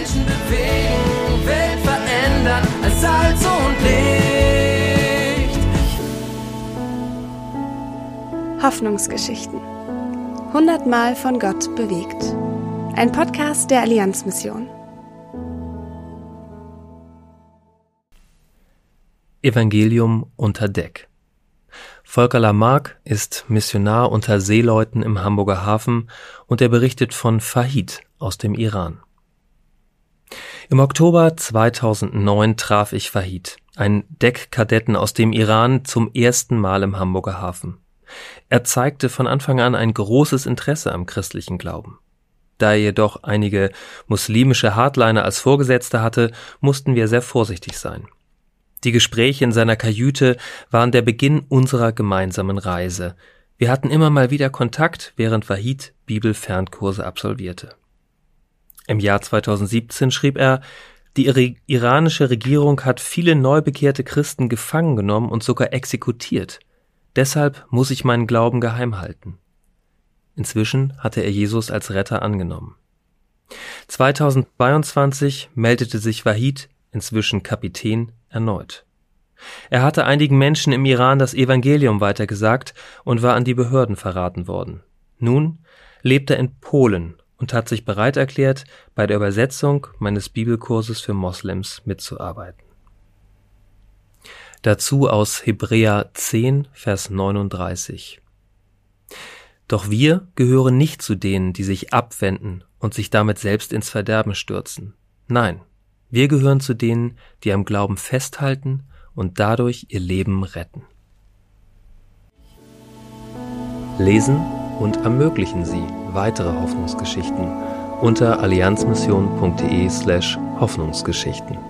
Menschen bewegen, Welt verändern als Salz und Licht. Hoffnungsgeschichten. Hundertmal von Gott bewegt. Ein Podcast der Allianzmission. Evangelium unter Deck. Volker Lamarck ist Missionar unter Seeleuten im Hamburger Hafen und er berichtet von Fahid aus dem Iran. Im Oktober 2009 traf ich Fahid, einen Deckkadetten aus dem Iran, zum ersten Mal im Hamburger Hafen. Er zeigte von Anfang an ein großes Interesse am christlichen Glauben. Da er jedoch einige muslimische Hardliner als Vorgesetzte hatte, mussten wir sehr vorsichtig sein. Die Gespräche in seiner Kajüte waren der Beginn unserer gemeinsamen Reise. Wir hatten immer mal wieder Kontakt, während Wahid Bibelfernkurse absolvierte. Im Jahr 2017 schrieb er, die iranische Regierung hat viele neu bekehrte Christen gefangen genommen und sogar exekutiert. Deshalb muss ich meinen Glauben geheim halten. Inzwischen hatte er Jesus als Retter angenommen. 2022 meldete sich Wahid, inzwischen Kapitän, erneut. Er hatte einigen Menschen im Iran das Evangelium weitergesagt und war an die Behörden verraten worden. Nun lebt er in Polen und hat sich bereit erklärt, bei der Übersetzung meines Bibelkurses für Moslems mitzuarbeiten. Dazu aus Hebräer 10, Vers 39. Doch wir gehören nicht zu denen, die sich abwenden und sich damit selbst ins Verderben stürzen. Nein, wir gehören zu denen, die am Glauben festhalten und dadurch ihr Leben retten. Lesen und ermöglichen Sie weitere Hoffnungsgeschichten unter allianzmission.de slash Hoffnungsgeschichten.